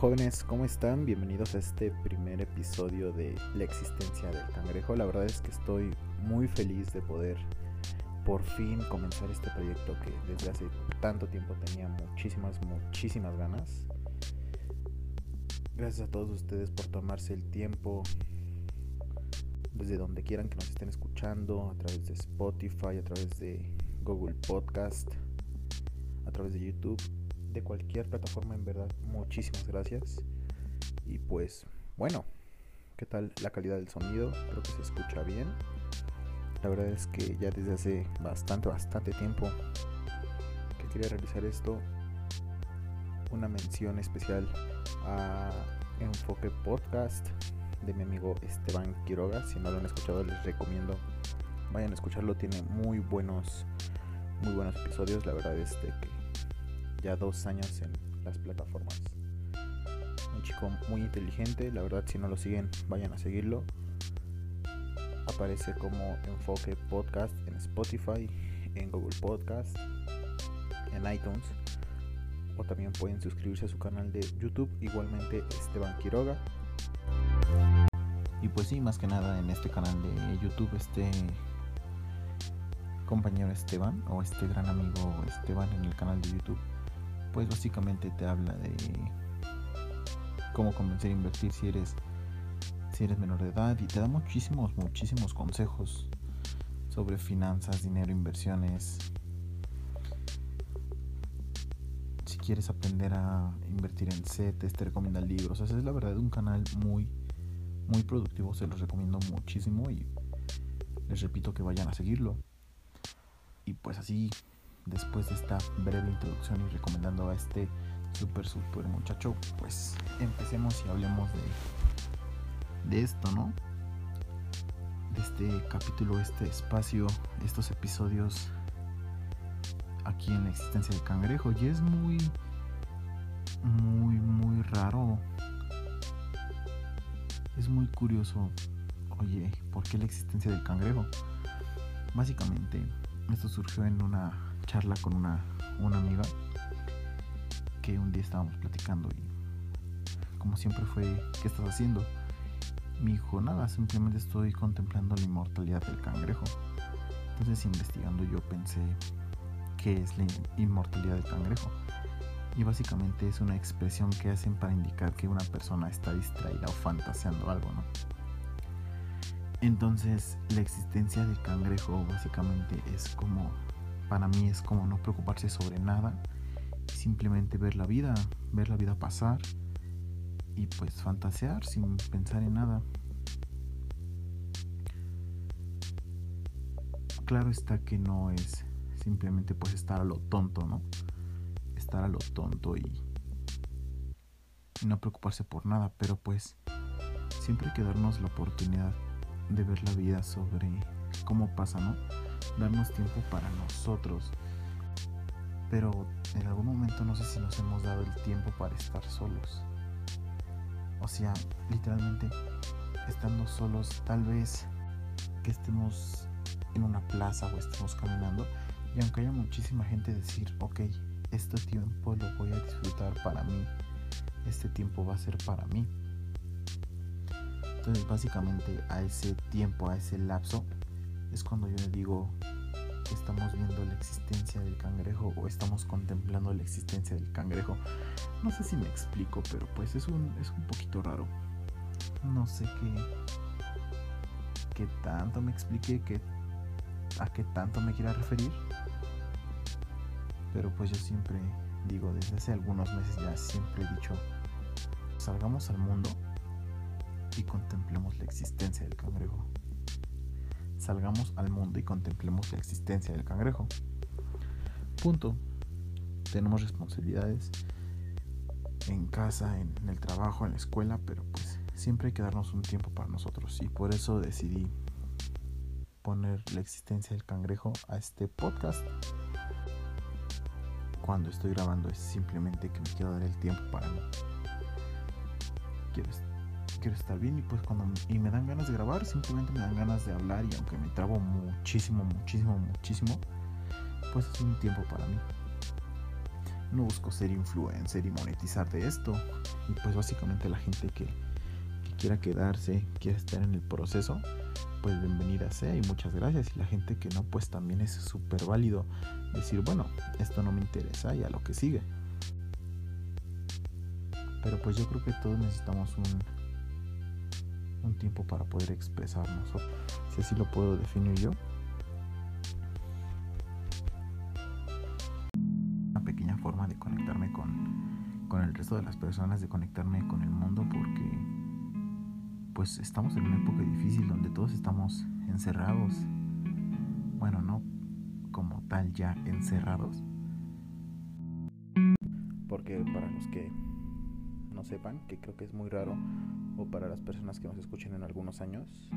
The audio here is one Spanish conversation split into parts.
Jóvenes, ¿cómo están? Bienvenidos a este primer episodio de La existencia del cangrejo. La verdad es que estoy muy feliz de poder por fin comenzar este proyecto que desde hace tanto tiempo tenía muchísimas, muchísimas ganas. Gracias a todos ustedes por tomarse el tiempo desde donde quieran que nos estén escuchando, a través de Spotify, a través de Google Podcast, a través de YouTube, de cualquier plataforma, en verdad, muchísimas gracias. Y pues, bueno, ¿qué tal la calidad del sonido? Creo que se escucha bien. La verdad es que ya desde hace bastante, bastante tiempo que quería realizar esto. Una mención especial a Enfoque Podcast de mi amigo Esteban Quiroga. Si no lo han escuchado, les recomiendo vayan a escucharlo. Tiene muy buenos, muy buenos episodios. La verdad es que ya dos años en las plataformas. Un chico muy inteligente. La verdad, si no lo siguen, vayan a seguirlo. Aparece como Enfoque Podcast en Spotify, en Google Podcast, en iTunes. O también pueden suscribirse a su canal de YouTube, igualmente Esteban Quiroga. Y pues sí, más que nada en este canal de YouTube, este compañero Esteban o este gran amigo Esteban en el canal de YouTube, pues básicamente te habla de cómo comenzar a invertir si eres si eres menor de edad y te da muchísimos muchísimos consejos sobre finanzas, dinero, inversiones. Si quieres aprender a invertir en CETES, te recomienda libros. O sea, es la verdad un canal muy muy productivo, se los recomiendo muchísimo y les repito que vayan a seguirlo. Y pues así, después de esta breve introducción y recomendando a este super super muchacho, pues empecemos y hablemos de, de esto, ¿no? De este capítulo, este espacio, estos episodios aquí en la existencia del cangrejo. Y es muy, muy, muy raro es muy curioso, oye, ¿por qué la existencia del cangrejo? Básicamente, esto surgió en una charla con una, una amiga que un día estábamos platicando y como siempre fue, ¿qué estás haciendo? Me dijo, nada, simplemente estoy contemplando la inmortalidad del cangrejo. Entonces investigando yo pensé, ¿qué es la inmortalidad del cangrejo? y básicamente es una expresión que hacen para indicar que una persona está distraída o fantaseando algo, ¿no? Entonces la existencia del cangrejo básicamente es como, para mí es como no preocuparse sobre nada, simplemente ver la vida, ver la vida pasar y pues fantasear sin pensar en nada. Claro está que no es simplemente pues estar a lo tonto, ¿no? estar a lo tonto y, no preocuparse por nada, pero pues siempre hay que darnos la oportunidad de ver la vida sobre cómo pasa, ¿no? Darnos tiempo para nosotros. Pero en algún momento no sé si nos hemos dado el tiempo para estar solos. O sea, literalmente estando solos, tal vez que estemos en una plaza o estemos caminando y aunque haya muchísima gente decir, ok, este tiempo lo voy a disfrutar para mí, este tiempo va a ser para mí. Entonces básicamente a ese tiempo, a ese lapso, es cuando yo le digo que estamos viendo la existencia del cangrejo o estamos contemplando la existencia del cangrejo. No sé si me explico, pero pues es un, es un poquito raro. No sé qué, qué tanto me explique, qué, a qué tanto me quiera referir. Pero pues yo siempre digo, desde hace algunos meses ya siempre he dicho, salgamos al mundo y contemplemos la existencia del cangrejo. Salgamos al mundo y contemplemos la existencia del cangrejo. Punto. Tenemos responsabilidades en casa, en, el trabajo, en la escuela, pero pues siempre hay que darnos un tiempo para nosotros. Y por eso decidí poner la existencia del cangrejo a este podcast cuando estoy grabando es simplemente que me quiero dar el tiempo para mí. Quiero, quiero estar bien y pues cuando y me dan ganas de grabar, simplemente me dan ganas de hablar y aunque me trabo muchísimo, muchísimo, muchísimo, pues es un tiempo para mí. no busco ser influencer y monetizar de esto. Y pues básicamente la gente que, que quiera quedarse, quiera estar en el proceso, pues bienvenida sea y muchas gracias. Y la gente que no, pues también es súper válido decir, bueno, esto no me interesa y a lo que sigue. Pero pues yo creo que todos necesitamos un, un tiempo para poder expresarnos, si así lo puedo definir yo. Una pequeña forma de conectarme con, con el resto de las personas, de conectarme con el mundo, porque pues estamos en una época difícil donde todos estamos encerrados. Bueno, no como tal ya encerrados. Porque para los que no sepan, que creo que es muy raro, o para las personas que nos escuchen en algunos años,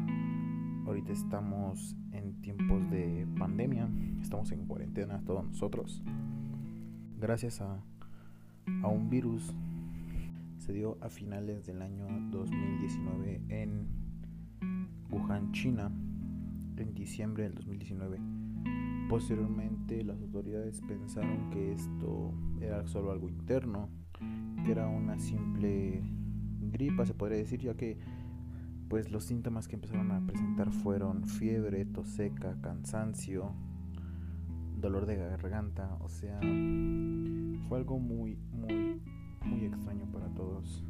ahorita estamos en tiempos de pandemia, estamos en cuarentena todos nosotros, gracias a, a un virus se dio a finales del año 2019 en Wuhan, China, en diciembre del 2019. Posteriormente las autoridades pensaron que esto era solo algo interno que era una simple gripa, se podría decir, ya que pues los síntomas que empezaron a presentar fueron fiebre, tos seca, cansancio, dolor de garganta, o sea, fue algo muy, muy, muy extraño para todos.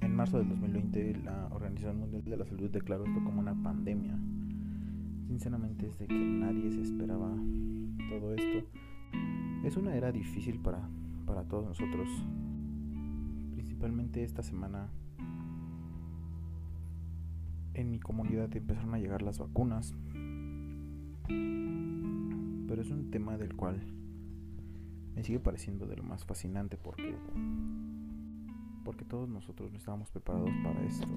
En marzo del 2020 la Organización Mundial de la Salud declaró esto como una pandemia. Sinceramente es de que nadie se esperaba todo esto. Es una era difícil para para todos nosotros. Principalmente esta semana en mi comunidad empezaron a llegar las vacunas. Pero es un tema del cual me sigue pareciendo de lo más fascinante porque porque todos nosotros no estábamos preparados para esto.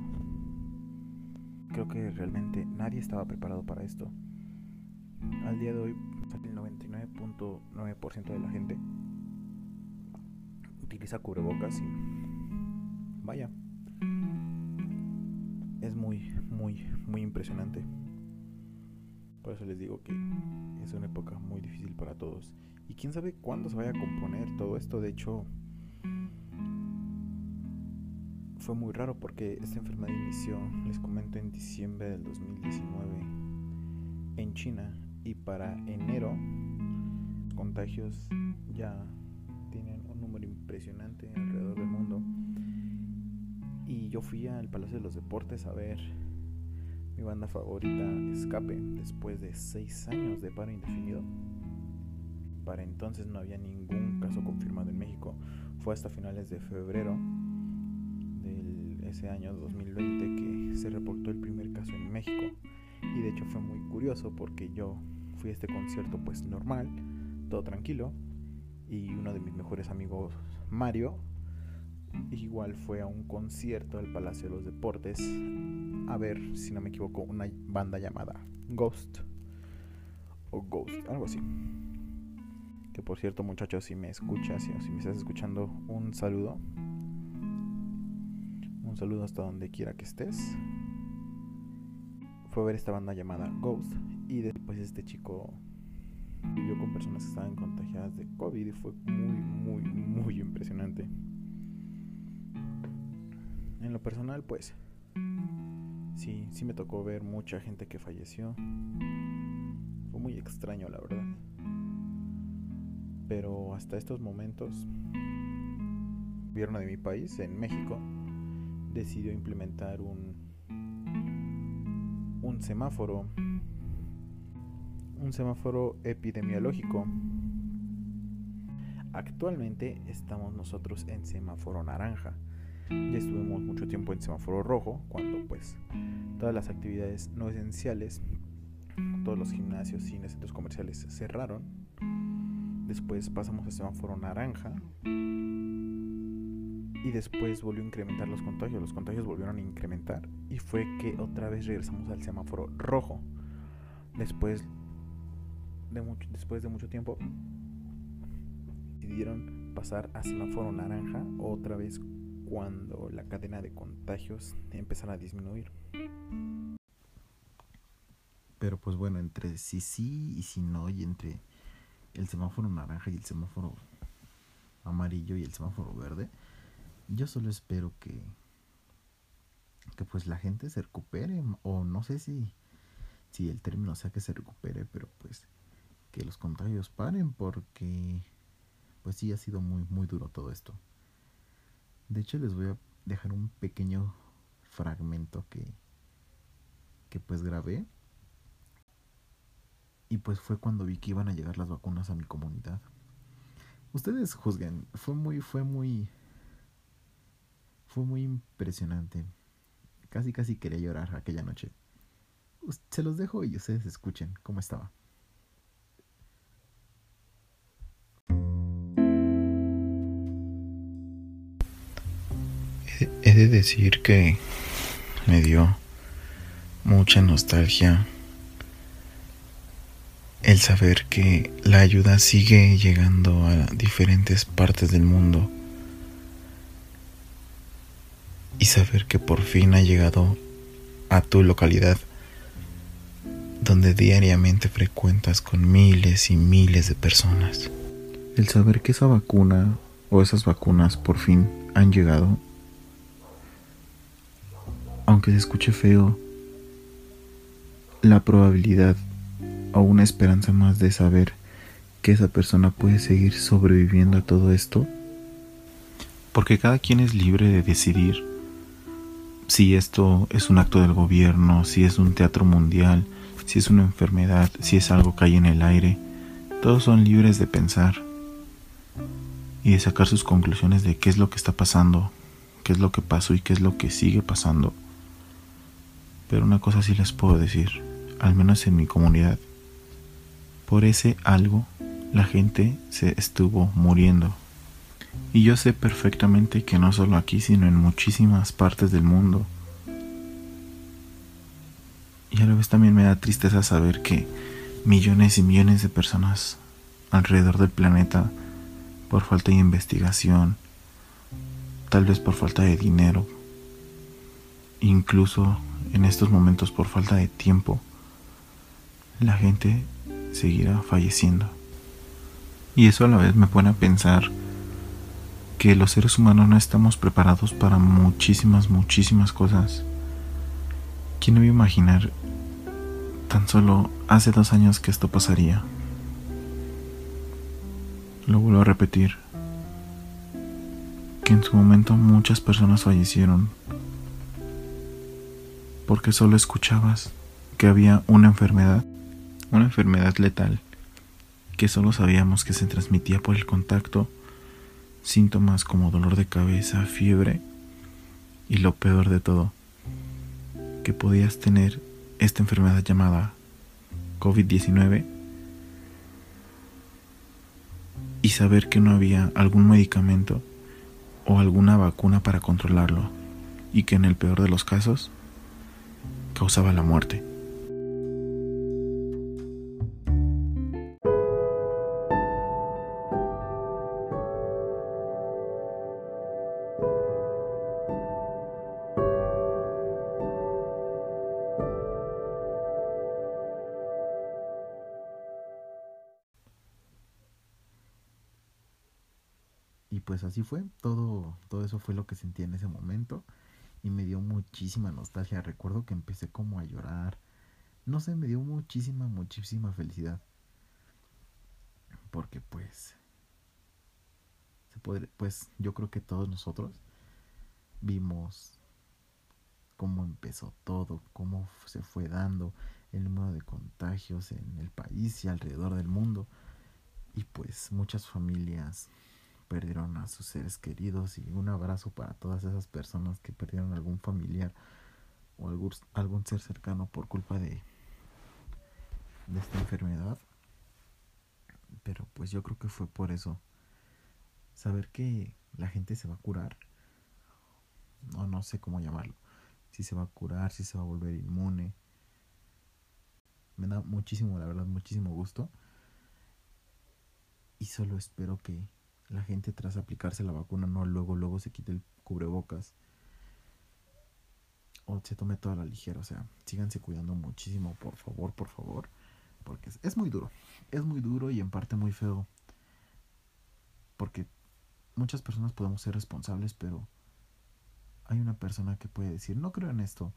Creo que realmente nadie estaba preparado para esto. Al día de hoy, el 99.9% de la gente utiliza cubrebocas y vaya, es muy, muy, muy impresionante. Por eso les digo que es una época muy difícil para todos. Y quién sabe cuándo se vaya a componer todo esto. De hecho, fue muy raro porque esta enfermedad inició, les comento, en diciembre del 2019 en China. Y para enero, contagios ya tienen un número impresionante alrededor del mundo. Y yo fui al Palacio de los Deportes a ver mi banda favorita, Escape, después de seis años de paro indefinido. Para entonces no había ningún caso confirmado en México. Fue hasta finales de febrero de ese año 2020 que se reportó el primer caso en México. Y de hecho fue muy curioso porque yo fui a este concierto pues normal, todo tranquilo, y uno de mis mejores amigos, Mario, igual fue a un concierto del Palacio de los Deportes a ver, si no me equivoco, una banda llamada Ghost o Ghost, algo así. Que por cierto, muchachos, si me escuchas o si me estás escuchando, un saludo. Un saludo hasta donde quiera que estés. Fue a ver esta banda llamada Ghost y después este chico vivió con personas que estaban contagiadas de COVID y fue muy, muy, muy impresionante. En lo personal, pues, sí, sí me tocó ver mucha gente que falleció. Fue muy extraño, la verdad. Pero hasta estos momentos, el gobierno de mi país, en México, decidió implementar un, un semáforo un semáforo epidemiológico. Actualmente estamos nosotros en semáforo naranja. Ya estuvimos mucho tiempo en semáforo rojo, cuando pues todas las actividades no esenciales, todos los gimnasios, cines, centros comerciales cerraron. Después pasamos a semáforo naranja. Y después volvió a incrementar los contagios. Los contagios volvieron a incrementar. Y fue que otra vez regresamos al semáforo rojo. Después después de mucho tiempo, decidieron pasar a semáforo naranja otra vez cuando la cadena de contagios empezara a disminuir. Pero pues bueno, entre sí sí y si no, y entre el semáforo naranja y el semáforo amarillo y el semáforo verde. Yo solo espero que que pues la gente se recupere o no sé si si el término sea que se recupere, pero pues que los contagios paren porque pues sí ha sido muy muy duro todo esto. De hecho les voy a dejar un pequeño fragmento que que pues grabé y pues fue cuando vi que iban a llegar las vacunas a mi comunidad. Ustedes juzguen, fue muy fue muy fue muy impresionante. Casi casi quería llorar aquella noche. Se los dejo y ustedes escuchen cómo estaba. De decir que me dio mucha nostalgia el saber que la ayuda sigue llegando a diferentes partes del mundo y saber que por fin ha llegado a tu localidad donde diariamente frecuentas con miles y miles de personas. El saber que esa vacuna o esas vacunas por fin han llegado, aunque se escuche feo, la probabilidad o una esperanza más de saber que esa persona puede seguir sobreviviendo a todo esto, porque cada quien es libre de decidir si esto es un acto del gobierno, si es un teatro mundial, si es una enfermedad, si es algo que hay en el aire. Todos son libres de pensar y de sacar sus conclusiones de qué es lo que está pasando, qué es lo que pasó y qué es lo que sigue pasando. Pero una cosa sí les puedo decir, al menos en mi comunidad. Por ese algo la gente se estuvo muriendo. Y yo sé perfectamente que no solo aquí, sino en muchísimas partes del mundo. Y a la vez también me da tristeza saber que millones y millones de personas alrededor del planeta, por falta de investigación, tal vez por falta de dinero, incluso en estos momentos por falta de tiempo, la gente seguirá falleciendo. Y eso a la vez me pone a pensar que los seres humanos no estamos preparados para muchísimas, muchísimas cosas. ¿Quién iba a imaginar tan solo hace dos años que esto pasaría? Lo vuelvo a repetir, que en su momento muchas personas fallecieron porque solo escuchabas que había una enfermedad, una enfermedad letal, que solo sabíamos que se transmitía por el contacto síntomas como dolor de cabeza, fiebre y lo peor de todo, que podías tener esta enfermedad llamada COVID-19 y saber que no había algún medicamento o alguna vacuna para controlarlo y que en el peor de los casos causaba la muerte. Y pues así fue, todo, todo eso fue lo que sentí en ese momento y me dio muchísima nostalgia. Recuerdo que empecé como a llorar. No sé, me dio muchísima, muchísima felicidad. Porque pues, se puede, pues yo creo que todos nosotros vimos cómo empezó todo, cómo se fue dando el número de contagios en el país y alrededor del mundo. Y pues muchas familias perdieron a sus seres queridos y un abrazo para todas esas personas que perdieron algún familiar o algún, algún ser cercano por culpa de, esta enfermedad. Pero pues yo creo que fue por eso. Saber que la gente se va a curar. No, no sé cómo llamarlo. Si se va a curar, si se va a volver inmune. Me da muchísimo, la verdad, muchísimo gusto. Y solo espero que la gente tras aplicarse la vacuna no luego luego se quite el cubrebocas o se tome toda la ligera, o sea, síganse cuidando muchísimo, por favor, por favor, porque es, muy duro, es muy duro y en parte muy feo, porque muchas personas podemos ser responsables, pero hay una persona que puede decir, no creo en esto,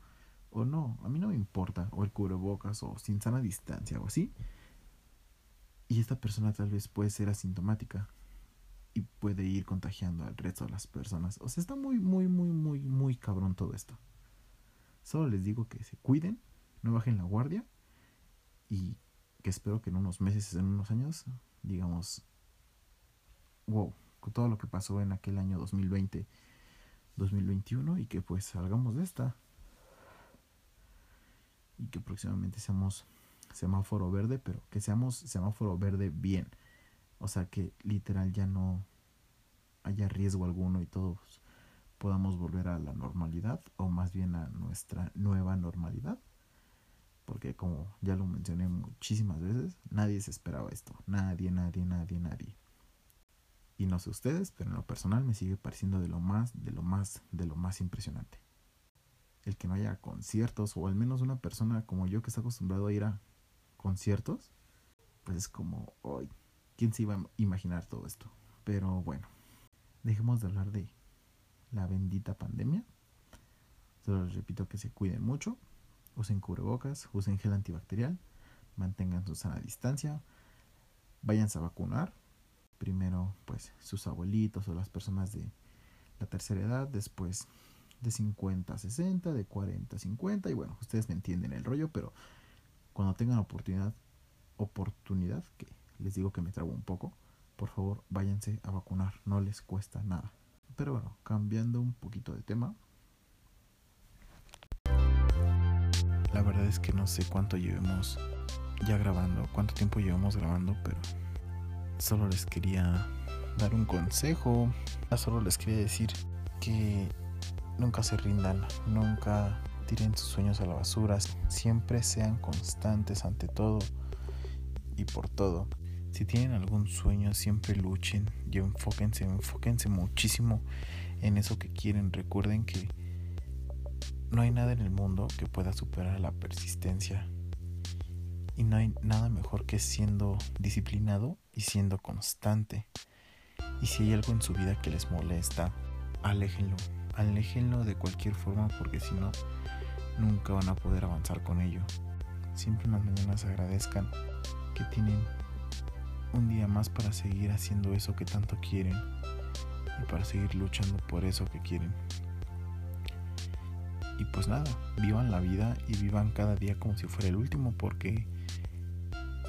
o no, a mí no me importa, o el cubrebocas, o sin sana distancia, o así. Y esta persona tal vez puede ser asintomática y puede ir contagiando al resto de las personas. O sea, está muy, muy, muy, muy, muy cabrón todo esto. Solo les digo que se cuiden, no bajen la guardia y que espero que en unos meses, en unos años, digamos, wow, con todo lo que pasó en aquel año 2020, 2021 y que pues salgamos de esta y que próximamente seamos semáforo verde, pero que seamos semáforo verde bien. O sea que literal ya no haya riesgo alguno y todos podamos volver a la normalidad o más bien a nuestra nueva normalidad. Porque como ya lo mencioné muchísimas veces, nadie se esperaba esto. Nadie, nadie, nadie, nadie. Y no sé ustedes, pero en lo personal me sigue pareciendo de lo más, de lo más, de lo más impresionante. El que no haya conciertos, o al menos una persona como yo que está acostumbrado a ir a conciertos, pues es como, hoy, ¿quién se iba a imaginar todo esto? Pero bueno, dejemos de hablar de la bendita pandemia. Solo les repito que se cuiden mucho, usen cubrebocas, usen gel antibacterial, mantengan su sana distancia, váyanse a vacunar primero pues sus abuelitos o las personas de la tercera edad, después de 50 a 60, de 40 a 50 y bueno, ustedes me entienden el rollo, pero cuando tengan oportunidad, oportunidad, que les digo que me trago un poco, por favor váyanse a vacunar, no les cuesta nada. Pero bueno, cambiando un poquito de tema. La verdad es que no sé cuánto llevemos ya grabando, cuánto tiempo llevamos grabando, pero solo les quería dar un consejo. Solo les quería decir que nunca se rindan, nunca tiren sus sueños a la basura, siempre sean constantes ante todo y por todo. Si tienen algún sueño, siempre luchen y enfóquense, enfóquense muchísimo en eso que quieren. Recuerden que no hay nada en el mundo que pueda superar la persistencia. Y no hay nada mejor que siendo disciplinado y siendo constante. Y si hay algo en su vida que les molesta, aléjenlo. Aléjenlo de cualquier forma porque si no, nunca van a poder avanzar con ello. Siempre en las mañanas agradezcan que tienen un día más para seguir haciendo eso que tanto quieren y para seguir luchando por eso que quieren. Y pues nada, vivan la vida y vivan cada día como si fuera el último porque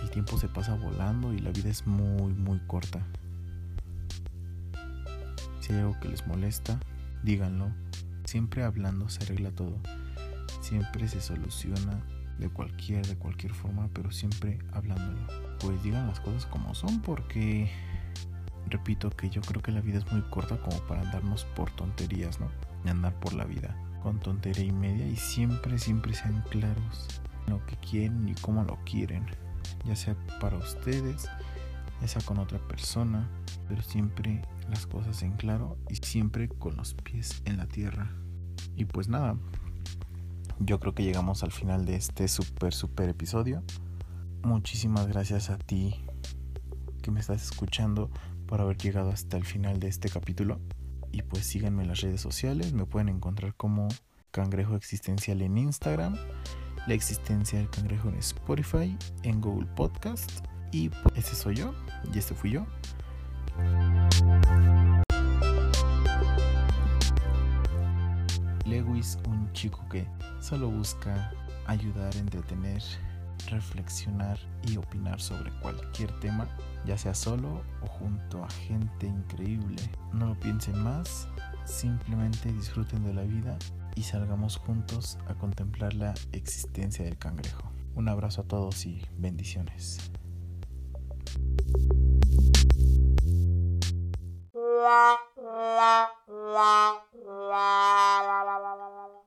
el tiempo se pasa volando y la vida es muy, muy corta. Si hay algo que les molesta, díganlo. Siempre hablando se arregla todo. Siempre se soluciona de cualquier, de cualquier forma, pero siempre hablándolo. Pues digan las cosas como son porque, repito, que yo creo que la vida es muy corta como para andarnos por tonterías, ¿no? Y andar por la vida con tontería y media y siempre, siempre sean claros en lo que quieren y cómo lo quieren ya sea para ustedes, ya sea con otra persona, pero siempre las cosas en claro y siempre con los pies en la tierra. Y pues nada, yo creo que llegamos al final de este super, super episodio. Muchísimas gracias a ti que me estás escuchando por haber llegado hasta el final de este capítulo. Y pues síganme en las redes sociales, me pueden encontrar como Cangrejo Existencial en Instagram la existencia del cangrejo en Spotify, en Google Podcast. Y pues, ese soy yo, y este fui yo. Lewis, un chico que solo busca ayudar, entretener, reflexionar y opinar sobre cualquier tema, ya sea solo o junto a gente increíble. No lo piensen más, simplemente disfruten de la vida y salgamos juntos a contemplar la existencia del cangrejo. Un abrazo a todos y bendiciones.